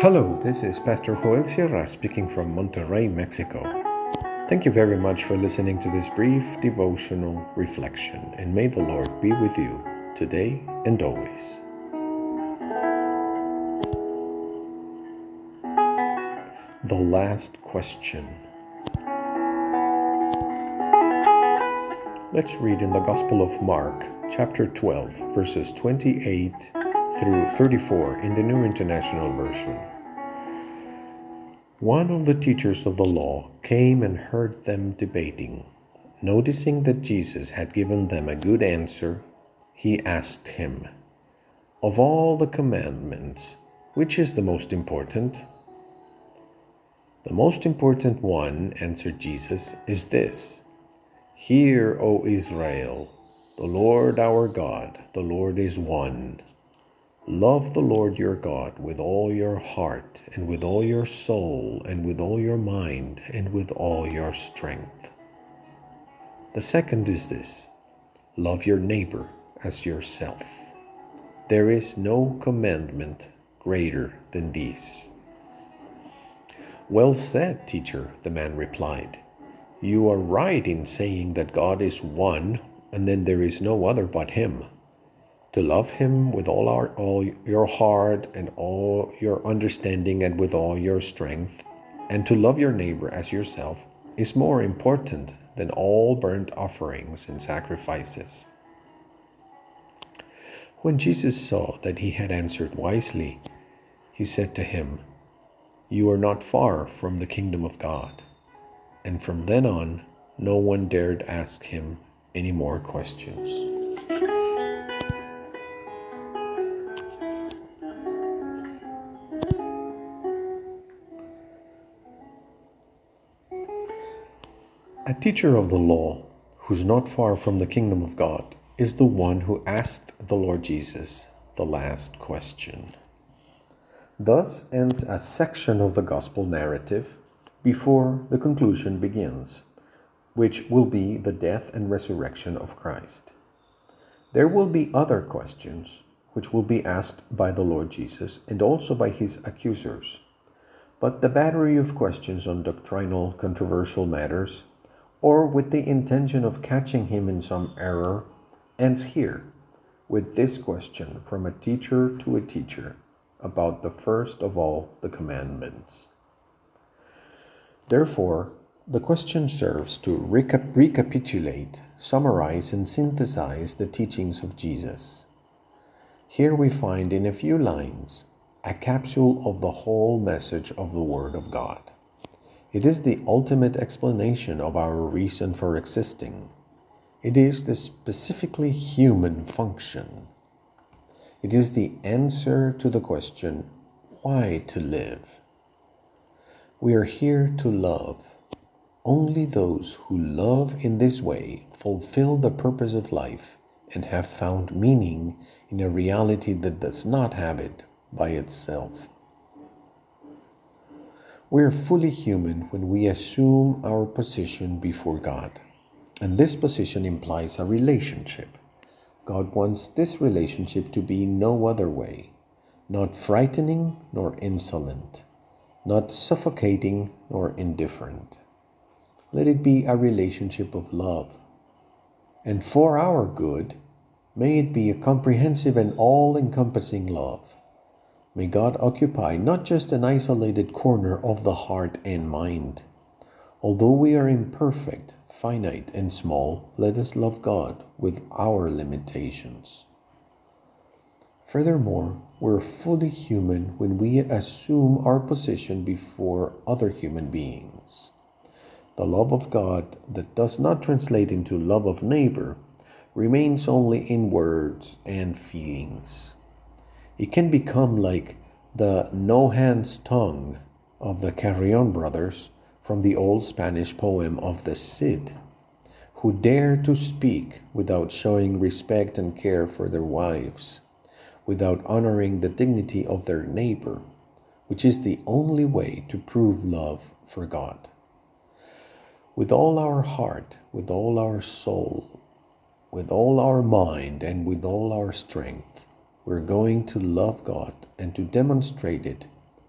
Hello, this is Pastor Joel Sierra speaking from Monterrey, Mexico. Thank you very much for listening to this brief devotional reflection, and may the Lord be with you today and always. The last question. Let's read in the Gospel of Mark, chapter 12, verses 28 through 34 in the New International Version. One of the teachers of the law came and heard them debating. Noticing that Jesus had given them a good answer, he asked him, Of all the commandments, which is the most important? The most important one, answered Jesus, is this Hear, O Israel, the Lord our God, the Lord is one. Love the Lord your God with all your heart, and with all your soul, and with all your mind, and with all your strength. The second is this love your neighbor as yourself. There is no commandment greater than these. Well said, teacher, the man replied. You are right in saying that God is one, and then there is no other but Him to love him with all our all your heart and all your understanding and with all your strength. And to love your neighbor as yourself is more important than all burnt offerings and sacrifices. When jesus saw that he had answered wisely he said to him you are not far from the kingdom of god. And from then on no one dared ask him any more questions A teacher of the law, who's not far from the kingdom of God, is the one who asked the Lord Jesus the last question. Thus ends a section of the gospel narrative before the conclusion begins, which will be the death and resurrection of Christ. There will be other questions which will be asked by the Lord Jesus and also by his accusers. But the battery of questions on doctrinal controversial matters or with the intention of catching him in some error, ends here with this question from a teacher to a teacher about the first of all the commandments. Therefore, the question serves to recap- recapitulate, summarize, and synthesize the teachings of Jesus. Here we find in a few lines a capsule of the whole message of the Word of God. It is the ultimate explanation of our reason for existing. It is the specifically human function. It is the answer to the question, why to live? We are here to love. Only those who love in this way fulfill the purpose of life and have found meaning in a reality that does not have it by itself. We are fully human when we assume our position before God. And this position implies a relationship. God wants this relationship to be no other way, not frightening nor insolent, not suffocating nor indifferent. Let it be a relationship of love. And for our good, may it be a comprehensive and all encompassing love May God occupy not just an isolated corner of the heart and mind. Although we are imperfect, finite, and small, let us love God with our limitations. Furthermore, we're fully human when we assume our position before other human beings. The love of God that does not translate into love of neighbor remains only in words and feelings it can become like the no hand's tongue of the Carrion brothers from the old Spanish poem of the Cid, who dare to speak without showing respect and care for their wives, without honoring the dignity of their neighbor, which is the only way to prove love for God. With all our heart, with all our soul, with all our mind, and with all our strength, we're going to love God and to demonstrate it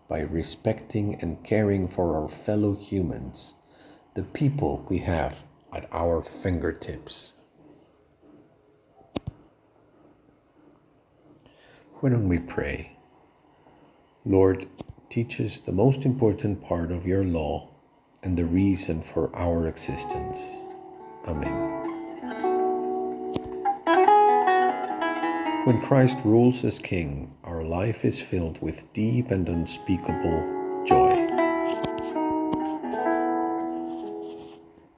by respecting and caring for our fellow humans, the people we have at our fingertips. When we pray, Lord, teach us the most important part of your law and the reason for our existence. Amen. When Christ rules as King, our life is filled with deep and unspeakable